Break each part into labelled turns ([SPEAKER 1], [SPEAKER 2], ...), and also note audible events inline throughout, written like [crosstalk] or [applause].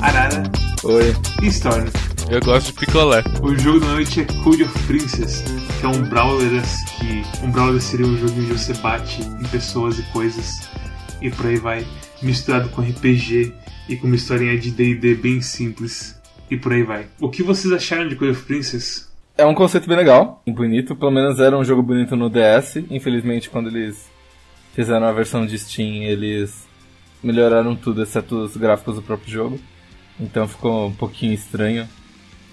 [SPEAKER 1] Arara
[SPEAKER 2] Oi.
[SPEAKER 1] e Storm.
[SPEAKER 3] Eu gosto de picolé.
[SPEAKER 1] O jogo da noite é Code of Princess, que é um brawler que um brawler seria um jogo onde você bate em pessoas e coisas e por aí vai, misturado com RPG e com uma historinha de D&D bem simples e por aí vai. O que vocês acharam de Code of Princess?
[SPEAKER 2] É um conceito bem legal, bonito. Pelo menos era um jogo bonito no DS. Infelizmente, quando eles fizeram a versão de Steam, eles melhoraram tudo, exceto os gráficos do próprio jogo. Então ficou um pouquinho estranho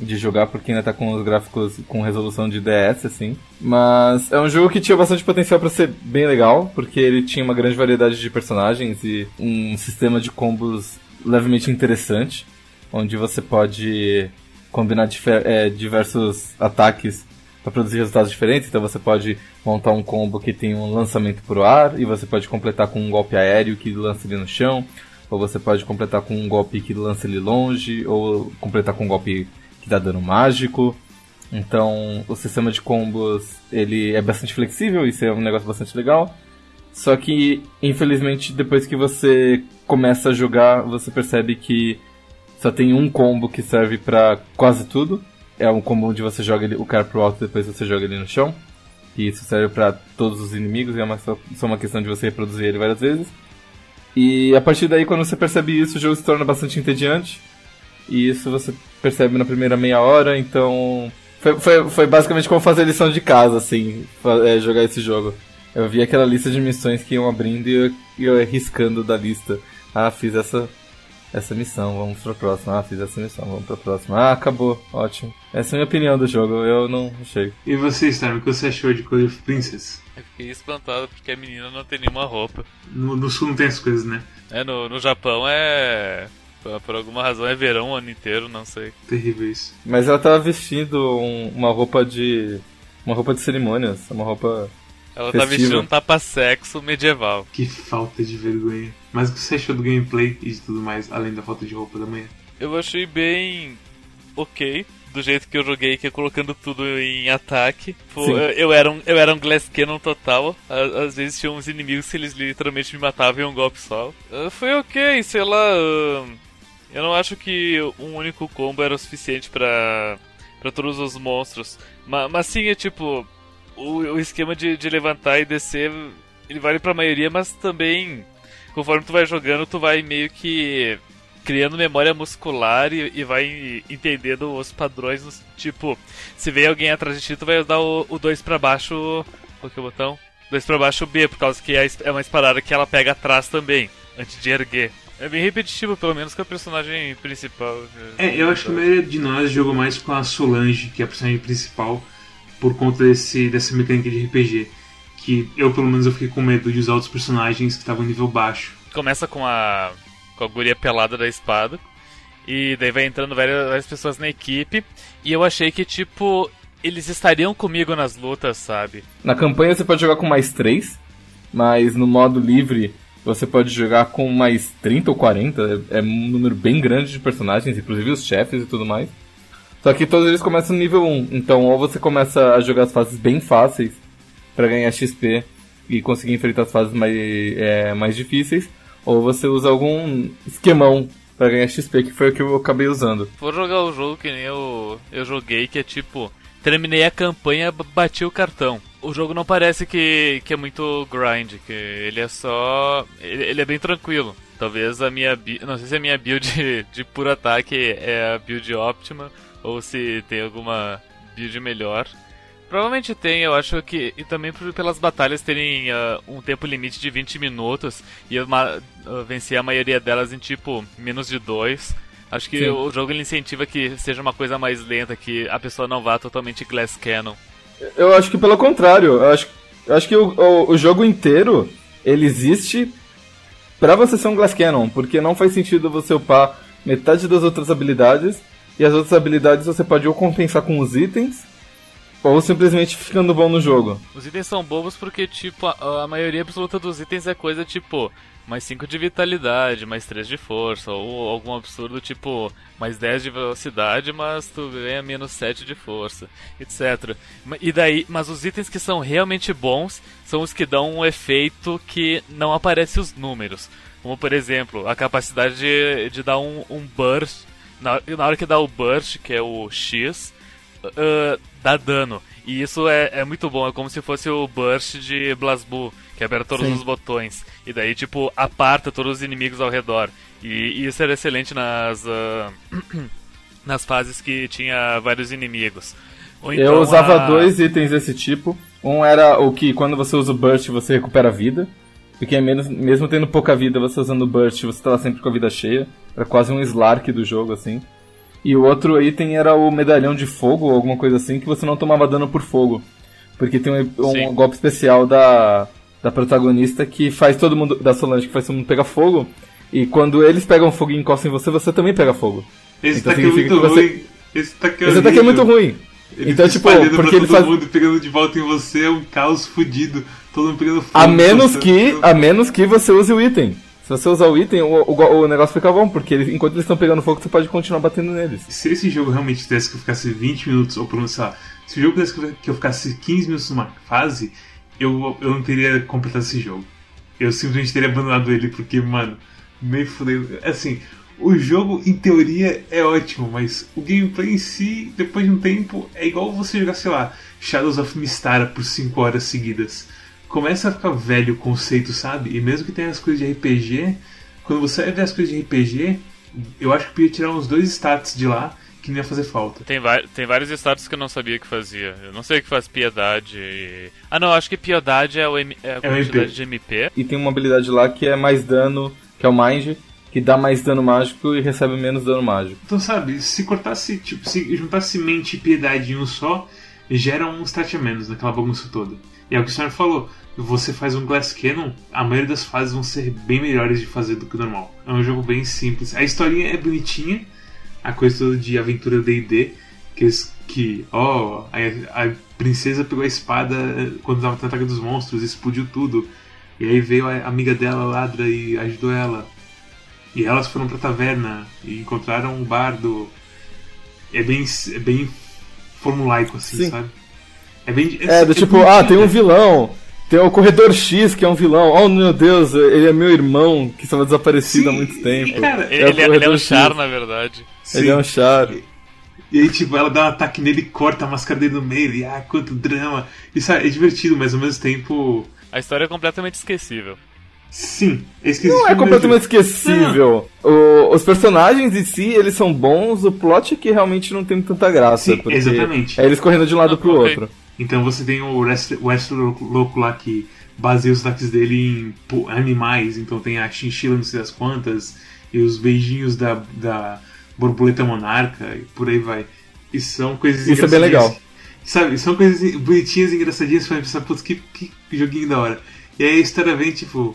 [SPEAKER 2] de jogar porque ainda tá com os gráficos com resolução de DS, assim. Mas é um jogo que tinha bastante potencial para ser bem legal, porque ele tinha uma grande variedade de personagens e um sistema de combos levemente interessante, onde você pode combinar é, diversos ataques para produzir resultados diferentes. Então você pode montar um combo que tem um lançamento pro ar e você pode completar com um golpe aéreo que lança ele no chão, ou você pode completar com um golpe que lança ele longe, ou completar com um golpe que dá dano mágico. Então, o sistema de combos ele é bastante flexível, isso é um negócio bastante legal. Só que, infelizmente, depois que você começa a jogar, você percebe que só tem um combo que serve pra quase tudo. É um combo onde você joga ele- o cara pro alto e depois você joga ele no chão. E isso serve pra todos os inimigos, e é uma, só uma questão de você reproduzir ele várias vezes. E a partir daí, quando você percebe isso, o jogo se torna bastante entediante. E isso você percebe na primeira meia hora, então. Foi, foi, foi basicamente como fazer lição de casa, assim, é, jogar esse jogo. Eu vi aquela lista de missões que iam abrindo e eu, eu ia riscando da lista. Ah, fiz essa, essa missão, vamos pra próxima. Ah, fiz essa missão, vamos pra próxima. Ah, acabou, ótimo. Essa é a minha opinião do jogo, eu não achei.
[SPEAKER 1] E você, Storm, o que você achou de Code of Princess?
[SPEAKER 3] Eu fiquei espantado porque a menina não tem nenhuma roupa.
[SPEAKER 1] No, no sul não tem essas coisas, né?
[SPEAKER 3] É, no, no Japão é. Por, por alguma razão é verão o ano inteiro, não sei.
[SPEAKER 1] Terrível isso.
[SPEAKER 2] Mas ela tava vestindo um- uma roupa de. Uma roupa de cerimônias, uma roupa.
[SPEAKER 3] Ela tá vestindo um tapa-sexo medieval.
[SPEAKER 1] Que falta de vergonha. Mas o que você achou do gameplay e de tudo mais, além da falta de roupa da manhã?
[SPEAKER 3] Eu achei bem. ok. Do jeito que eu joguei, que é colocando tudo em ataque. Pô, eu, eu era um, eu era um Glass Cannon total. À- Às vezes tinha uns inimigos que eles literalmente me matavam em um golpe só. Ah, Foi ok, sei lá. ah, Eu não acho que um único combo era o suficiente pra, pra todos os monstros. Mas, mas sim, é tipo. O, o esquema de, de levantar e descer. Ele vale pra maioria, mas também. Conforme tu vai jogando, tu vai meio que criando memória muscular e, e vai entendendo os padrões. Tipo, se vem alguém atrás de ti, tu vai dar o 2 pra baixo. Qual que é o botão? 2 pra baixo B, por causa que é é uma espadada que ela pega atrás também, antes de erguer. É bem repetitivo, pelo menos com a personagem principal.
[SPEAKER 1] É, eu acho que a maioria de nós jogou mais com a Solange, que é a personagem principal, por conta desse, dessa mecânica de RPG. Que eu, pelo menos, eu fiquei com medo de usar outros personagens que estavam em nível baixo.
[SPEAKER 3] Começa com a, com a guria pelada da espada. E daí vai entrando várias, várias pessoas na equipe. E eu achei que, tipo, eles estariam comigo nas lutas, sabe?
[SPEAKER 2] Na campanha você pode jogar com mais 3, mas no modo livre você pode jogar com mais 30 ou 40. É, é um número bem grande de personagens, inclusive os chefes e tudo mais. Só que todos eles começam no nível 1. Então, ou você começa a jogar as fases bem fáceis para ganhar XP e conseguir enfrentar as fases mais, é, mais difíceis, ou você usa algum esquemão para ganhar XP, que foi o que eu acabei usando.
[SPEAKER 3] Vou jogar o jogo que nem eu, eu joguei, que é tipo, terminei a campanha, bati o cartão. O jogo não parece que, que é muito grind, que ele é só. Ele, ele é bem tranquilo. Talvez a minha. Não sei se a minha build de, [laughs] de puro ataque é a build óptima, ou se tem alguma build melhor. Provavelmente tem, eu acho que. E também por- pelas batalhas terem ah, um tempo limite de 20 minutos e eu venci a maioria delas em tipo menos de 2. Acho que
[SPEAKER 2] Sim.
[SPEAKER 3] o jogo ele incentiva que seja uma coisa mais lenta, que a pessoa não vá totalmente Glass Cannon.
[SPEAKER 2] Eu acho que pelo contrário, eu acho, eu acho que o, o, o jogo inteiro ele existe pra você ser um Glass Cannon, porque não faz sentido você upar metade das outras habilidades e as outras habilidades você pode ou compensar com os itens ou simplesmente ficando bom no jogo.
[SPEAKER 3] Os itens são bobos porque, tipo, a, a maioria absoluta dos itens é coisa tipo mais 5 de vitalidade, mais 3 de força, ou algum absurdo tipo mais 10 de velocidade, mas tu ganha menos 7 de força, etc. E daí, mas os itens que são realmente bons são os que dão um efeito que não aparece os números. Como, por exemplo, a capacidade de, de dar um, um burst. Na, na hora que dá o burst, que é o X, uh, dá dano. E isso é, é muito bom, é como se fosse o burst de Blasbu, que aperta todos Sim. os botões. E daí, tipo, aparta todos os inimigos ao redor. E, e isso era excelente nas, uh, [clears throat] nas fases que tinha vários inimigos.
[SPEAKER 2] Então, Eu usava a... dois itens desse tipo. Um era o que quando você usa o burst você recupera vida. Porque é menos, mesmo tendo pouca vida, você usando o burst, você tá sempre com a vida cheia. Era quase um Slark do jogo, assim. E o outro item era o medalhão de fogo, ou alguma coisa assim, que você não tomava dano por fogo. Porque tem um, um golpe especial da, da protagonista que faz todo mundo. Da Solange, que faz todo mundo pegar fogo. E quando eles pegam fogo e encostam em você, você também pega fogo.
[SPEAKER 1] Esse então, ataque é muito você... ruim. Esse ataque é,
[SPEAKER 2] Esse ataque é muito ruim.
[SPEAKER 1] Ele então, tipo, porque ele faz. mundo pegando de volta em você é um caos fudido. Todo mundo.
[SPEAKER 2] A menos que, a menos que você use o item. Se você usar o item, o, o, o negócio fica bom, porque eles, enquanto eles estão pegando fogo, você pode continuar batendo neles.
[SPEAKER 1] Se esse jogo realmente tivesse que eu ficasse 20 minutos, ou menos, sei lá, se o jogo tivesse que eu ficasse 15 minutos numa fase, eu, eu não teria completado esse jogo. Eu simplesmente teria abandonado ele, porque, mano, meio fudeu. Assim, o jogo, em teoria, é ótimo, mas o gameplay em si, depois de um tempo, é igual você jogar, sei lá, Shadows of Mistara por 5 horas seguidas começa a ficar velho o conceito, sabe? E mesmo que tenha as coisas de RPG, quando você vai ver as coisas de RPG, eu acho que podia tirar uns dois status de lá que não ia fazer falta.
[SPEAKER 3] Tem, tem vários status que eu não sabia que fazia. Eu não sei o que faz piedade. E... Ah, não, acho que piedade é, o M... é a é MP. de MP.
[SPEAKER 2] E tem uma habilidade lá que é mais dano, que é o Mind, que dá mais dano mágico e recebe menos dano mágico.
[SPEAKER 1] Então, sabe, se cortasse, tipo, se juntasse mente e piedade em um só, gera um stat a menos naquela bagunça toda. E é o que o senhor falou. Você faz um Glass Cannon, a maioria das fases vão ser bem melhores de fazer do que o normal. É um jogo bem simples. A historinha é bonitinha, a coisa toda de aventura D&D, que, que ó, oh, a, a, princesa pegou a espada eh, quando estava no ataque dos monstros, explodiu tudo. E aí veio a amiga dela, Ladra, e ajudou ela. E elas foram pra taverna e encontraram um bardo. É bem, é bem formulaico, assim, Sim. sabe?
[SPEAKER 2] É bem. É, é do tipo, ah, tem um vilão. Tem o Corredor X, que é um vilão. Oh, meu Deus, ele é meu irmão, que estava desaparecido Sim, há muito tempo.
[SPEAKER 3] Cara, é ele, é, ele, é um char, na verdade.
[SPEAKER 2] Sim. Ele é um char.
[SPEAKER 1] E, e, aí, tipo, ela dá um ataque nele e corta a máscara dele no meio. E, ah, quanto drama. Isso é, é divertido, mas ao mesmo tempo...
[SPEAKER 3] A história é completamente esquecível.
[SPEAKER 1] Sim,
[SPEAKER 2] é esquecível. Não é completamente esquecível. O, os personagens em si, eles são bons, o plot é que realmente não tem tanta graça. Sim,
[SPEAKER 1] exatamente.
[SPEAKER 2] É eles correndo de um lado não, pro okay. outro.
[SPEAKER 1] Então você tem o Western louco lá que baseia os ataques dele em animais. Então tem a chinchila não sei das quantas, e os beijinhos da, da borboleta monarca, e por aí vai. E são coisas
[SPEAKER 2] Isso é bem legal.
[SPEAKER 1] Sabe, são coisas bonitinhas, engraçadinhas, você vai pensar, putz, que, que joguinho da hora. E aí a história vem, tipo,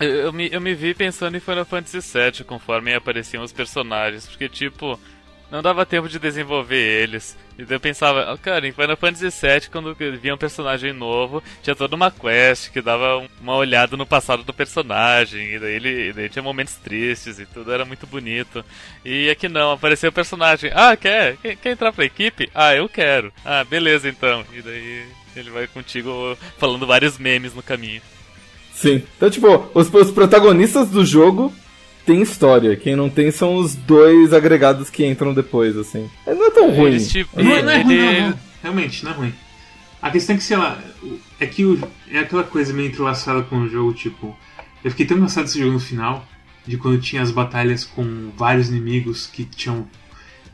[SPEAKER 3] eu, eu, me, eu me vi pensando em Final Fantasy VII conforme apareciam os personagens, porque, tipo, não dava tempo de desenvolver eles. E eu pensava, oh, cara, em Final Fantasy VII, quando via um personagem novo, tinha toda uma quest que dava uma olhada no passado do personagem, e daí ele daí tinha momentos tristes e tudo era muito bonito. E aqui não, apareceu o personagem, ah, quer? Quer, quer entrar pra equipe? Ah, eu quero. Ah, beleza então. E daí ele vai contigo falando vários memes no caminho.
[SPEAKER 2] Sim. Então, tipo, os, os protagonistas do jogo tem história. Quem não tem são os dois agregados que entram depois, assim. É, não é tão ruim. Eles,
[SPEAKER 1] tipo, não, é, não, é ruim, não, não, Realmente, não é ruim. A questão é que, sei lá, é que o, é aquela coisa meio entrelaçada com o jogo, tipo. Eu fiquei tão cansado desse jogo no final, de quando tinha as batalhas com vários inimigos que tinham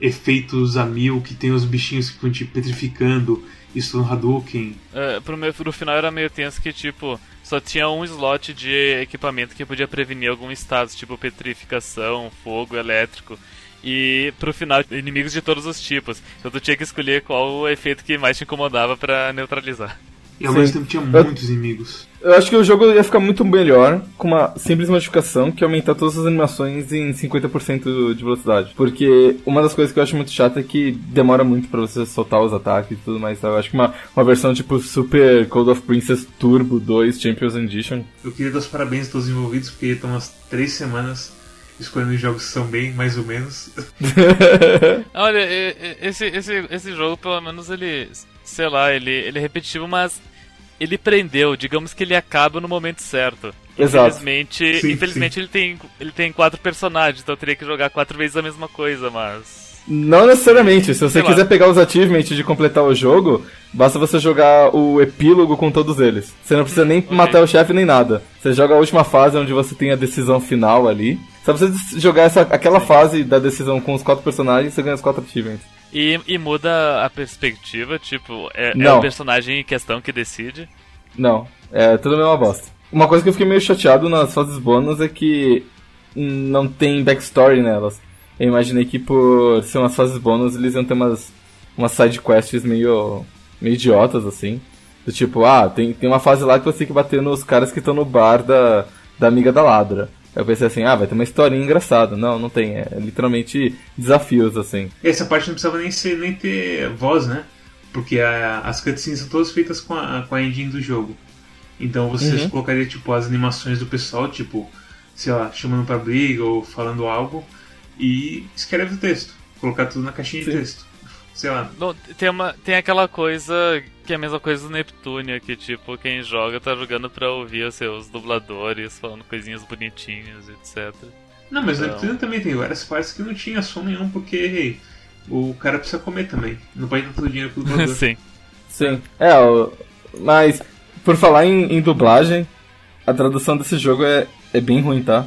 [SPEAKER 1] efeitos a mil, que tem os bichinhos que ficam te petrificando, isso no Hadouken.
[SPEAKER 3] É, pro, meu, pro final era meio tenso que, tipo, só tinha um slot de equipamento que podia prevenir algum estado, tipo petrificação, fogo, elétrico. E pro final, inimigos de todos os tipos. Então tu tinha que escolher qual o efeito que mais te incomodava para neutralizar.
[SPEAKER 1] E ao mesmo tempo tinha muitos inimigos.
[SPEAKER 2] Eu acho que o jogo ia ficar muito melhor com uma simples modificação que é aumentar todas as animações em 50% de velocidade. Porque uma das coisas que eu acho muito chata é que demora muito para você soltar os ataques e tudo mais. Sabe? Eu acho que uma, uma versão tipo Super Code of Princess Turbo 2 Champions Edition.
[SPEAKER 1] Eu queria dar os parabéns a todos os envolvidos porque estão umas três semanas escolhendo jogos que são bem, mais ou menos. [laughs]
[SPEAKER 3] Olha, esse, esse, esse jogo, pelo menos, ele. Sei lá, ele, ele é repetitivo, mas ele prendeu, digamos que ele acaba no momento certo.
[SPEAKER 2] Exato.
[SPEAKER 3] Infelizmente,
[SPEAKER 1] Sim,
[SPEAKER 3] infelizmente Ele, tem, ele tem quatro personagens, então eu teria que jogar quatro vezes a mesma coisa, mas.
[SPEAKER 2] Não necessariamente. Se você
[SPEAKER 3] Sei lá.
[SPEAKER 2] quiser pegar os achievements de completar o jogo, basta você jogar o epílogo com todos eles. Você não precisa nem
[SPEAKER 3] ok.
[SPEAKER 2] matar o chefe nem nada. Você joga a última fase onde você tem a decisão final ali. Só precisa jogar essa, aquela fase da decisão com os quatro personagens, você ganha os quatro achievements.
[SPEAKER 3] E, e muda a perspectiva, tipo, é, é o personagem em questão que decide.
[SPEAKER 2] Não, é tudo a mesma bosta. Uma coisa que eu fiquei meio chateado nas fases bônus é que não tem backstory nelas. Eu imaginei que por ser umas fases bônus eles iam ter umas, umas side quests meio, meio idiotas, assim. Do tipo, ah, tem, tem uma fase lá que você tem que bater nos caras que estão no bar da, da amiga da ladra. Eu pensei assim, ah, vai ter uma historinha engraçada. Não, não tem. É literalmente desafios, assim.
[SPEAKER 1] Essa parte não precisava nem, ser, nem ter voz, né? Porque a- as cutscenes são todas feitas com a, com a engine do jogo. Então você
[SPEAKER 2] Uhum.
[SPEAKER 1] colocaria tipo as animações do pessoal, tipo, sei lá, chamando pra briga ou falando algo, e escreve o texto. Colocar tudo na caixinha de
[SPEAKER 2] Sim.
[SPEAKER 1] texto. Sei lá.
[SPEAKER 3] Não, tem, uma, tem aquela coisa que é a mesma coisa do Neptunia, que tipo, quem joga tá jogando pra ouvir os seus dubladores falando coisinhas bonitinhas, etc.
[SPEAKER 1] Não, mas no
[SPEAKER 3] Não.
[SPEAKER 1] Neptuno também tem várias partes que não tinha som nenhum, porque hey, o cara precisa comer também. Não pode dar todo o dinheiro pro dublador. [laughs]
[SPEAKER 3] Sim.
[SPEAKER 2] Sim. É, o- mas por falar em, em dublagem, a tradução desse jogo é, é bem ruim, tá?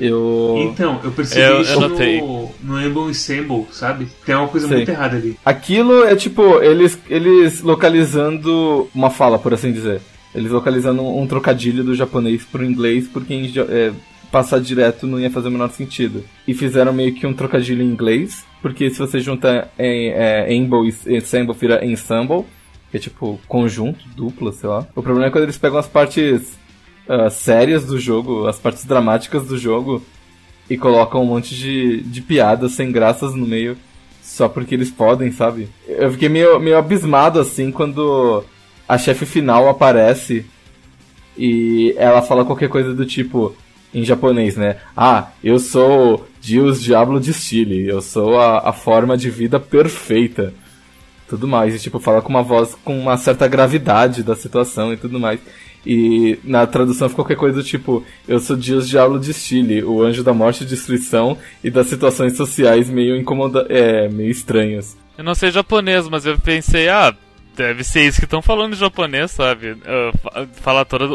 [SPEAKER 2] Eu.
[SPEAKER 1] Então, eu percebi
[SPEAKER 3] Eu- eu
[SPEAKER 1] isso
[SPEAKER 3] notei.
[SPEAKER 1] no, no Emblem Ensemble, sabe? Tem uma coisa
[SPEAKER 2] Sei.
[SPEAKER 1] muito errada ali.
[SPEAKER 2] Aquilo é tipo, eles, eles localizando uma fala, por assim dizer. Eles localizando um, trocadilho do japonês pro inglês, porque em é, passar direto não ia fazer o menor sentido. E fizeram meio que um trocadilho em inglês, porque se você junta em, é, Emble e Ensemble, vira Ensemble, que é tipo conjunto, dupla, sei lá. O problema é quando eles pegam as partes ah, sérias do jogo, as partes dramáticas do jogo, e colocam um monte de, de piadas sem graças no meio só porque eles podem, sabe? Eu fiquei meio, meio abismado assim quando a chefe final aparece e ela fala qualquer coisa do tipo em japonês, né? Ah, eu sou Deus Diablo de Stile, eu sou a, a forma de vida perfeita. Tudo mais, e tipo, fala com uma voz com uma certa gravidade da situação e tudo mais. E na tradução ficou qualquer coisa do tipo, eu sou Deus Diablo de Stile, o anjo da morte e destruição e das situações sociais meio incomoda é, meio estranhas.
[SPEAKER 3] Eu não sei japonês, mas eu pensei, ah, deve ser isso que estão falando em japonês, sabe? Ah, fa- Fala toda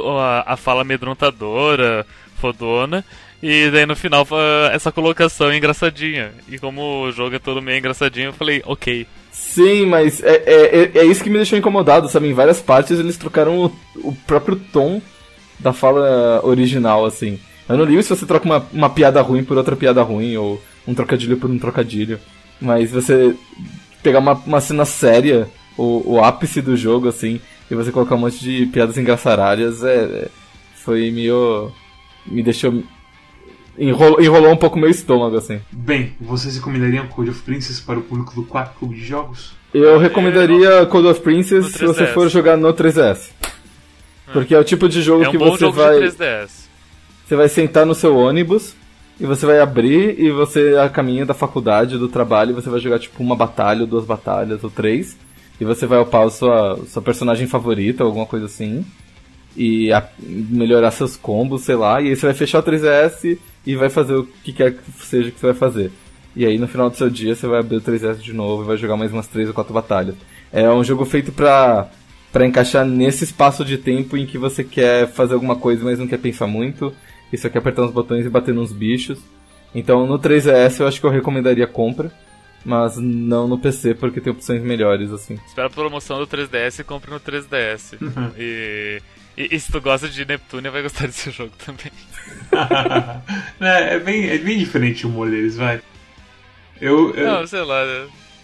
[SPEAKER 3] a, fala amedrontadora, fodona, e daí no final essa colocação é engraçadinha. E como o jogo é todo meio engraçadinho, eu falei, ok.
[SPEAKER 2] Sim, mas é, é, é- é isso que me deixou incomodado, sabe? Em várias partes eles trocaram o, o próprio tom da fala original, assim. Eu não ligo se você troca uma, uma piada ruim por outra piada ruim, ou um trocadilho por um trocadilho. Mas você pegar uma, uma cena séria, o, o ápice do jogo, assim, e você colocar um monte de piadas engraçaralhas, é, é- foi meio. me deixou. Enrolou, enrolou um pouco meu estômago, assim.
[SPEAKER 1] Bem, vocês recomendariam Code of Princess para o público do 4 Clube de Jogos?
[SPEAKER 2] Eu recomendaria Code of Princess se você
[SPEAKER 3] 3DS.
[SPEAKER 2] for jogar no 3DS. Porque é o tipo de jogo
[SPEAKER 3] É um
[SPEAKER 2] que
[SPEAKER 3] bom
[SPEAKER 2] você
[SPEAKER 3] jogo
[SPEAKER 2] vai.
[SPEAKER 3] de 3DS.
[SPEAKER 2] Você vai sentar no seu ônibus e você vai abrir e você a caminho da faculdade, do trabalho, e você vai jogar tipo uma batalha, ou duas batalhas, ou três. E você vai upar a sua, sua personagem favorita, alguma coisa assim. E a- melhorar seus combos, sei lá. E aí você vai fechar o 3DS e vai fazer o que quer que seja que você vai fazer. E aí no final do seu dia você vai abrir o 3DS de novo e vai jogar mais umas três ou quatro batalhas. É um jogo feito pra, pra encaixar nesse espaço de tempo em que você quer fazer alguma coisa, mas não quer pensar muito. E só quer apertar uns botões e bater nos bichos. Então no 3DS eu acho que eu recomendaria a compra. Mas não no PC, porque tem opções melhores, assim.
[SPEAKER 3] Espera a promoção do 3DS e compre no 3DS. e, e, e se tu gosta de Neptunia, vai gostar desse jogo também. [laughs] [laughs]
[SPEAKER 1] é, é bem, é bem diferente o humor deles, vai. Eu, eu-
[SPEAKER 3] Não, sei lá.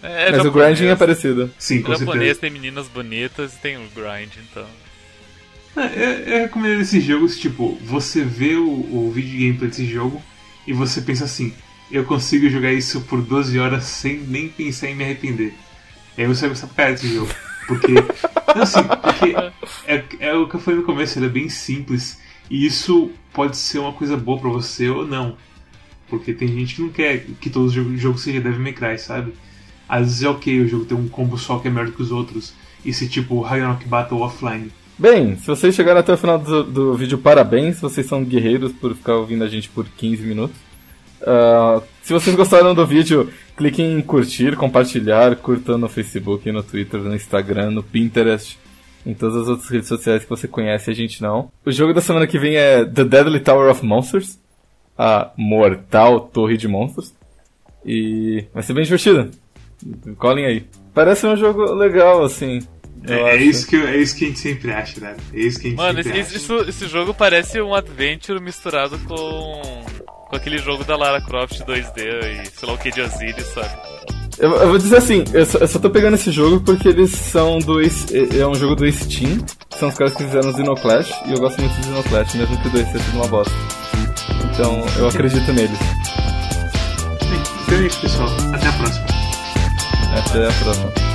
[SPEAKER 3] É, é
[SPEAKER 2] mas o grinding é parecido.
[SPEAKER 1] sim, com
[SPEAKER 3] O japonês
[SPEAKER 1] certeza.
[SPEAKER 3] tem meninas bonitas e tem o grind, então.
[SPEAKER 1] É, Eu, eu recomendo esses jogos, tipo, você vê o, o vídeo gameplay desse jogo e você pensa assim, eu consigo jogar isso por 12 horas sem nem pensar em me arrepender. E aí você vai gostar pra desse jogo. Porque. [laughs] não, assim, porque é, é o que eu falei no começo, ele é bem simples. E isso pode ser uma coisa boa pra você ou não. Porque tem gente que não quer que todo jogo, jogo seja Devil May Cry, sabe? Às vezes é ok o jogo ter um combo só que é melhor que os outros. E ser tipo Ragnarok Battle offline.
[SPEAKER 2] Bem, se vocês chegaram até o final do, do vídeo, parabéns. Vocês são guerreiros por ficar ouvindo a gente por 15 minutos. Uh, se vocês gostaram do vídeo, cliquem em curtir, compartilhar, curtam no Facebook, no Twitter, no Instagram, no Pinterest, em todas as outras redes sociais que você conhece a gente não. O jogo da semana que vem é The Deadly Tower of Monsters, a mortal torre de monstros. E vai ser bem divertido. Colhem aí. Parece um jogo legal, assim.
[SPEAKER 1] É, é, isso que, é isso que a gente sempre acha, né? É isso que a gente
[SPEAKER 3] Mano,
[SPEAKER 1] sempre
[SPEAKER 3] esse,
[SPEAKER 1] acha.
[SPEAKER 3] Isso, esse jogo parece um adventure misturado com. com aquele jogo da Lara Croft 2D e sei lá o que de Osiris, sabe?
[SPEAKER 2] Eu, eu, vou dizer assim, eu só, eu só tô pegando esse jogo porque eles são do. É um jogo do Steam, são os caras que fizeram o Xenoclash, e eu gosto muito do Xenoclash, mesmo que o 2 seja uma bosta. Então eu acredito neles.
[SPEAKER 1] Então é isso, pessoal. Até a próxima.
[SPEAKER 2] Até a próxima.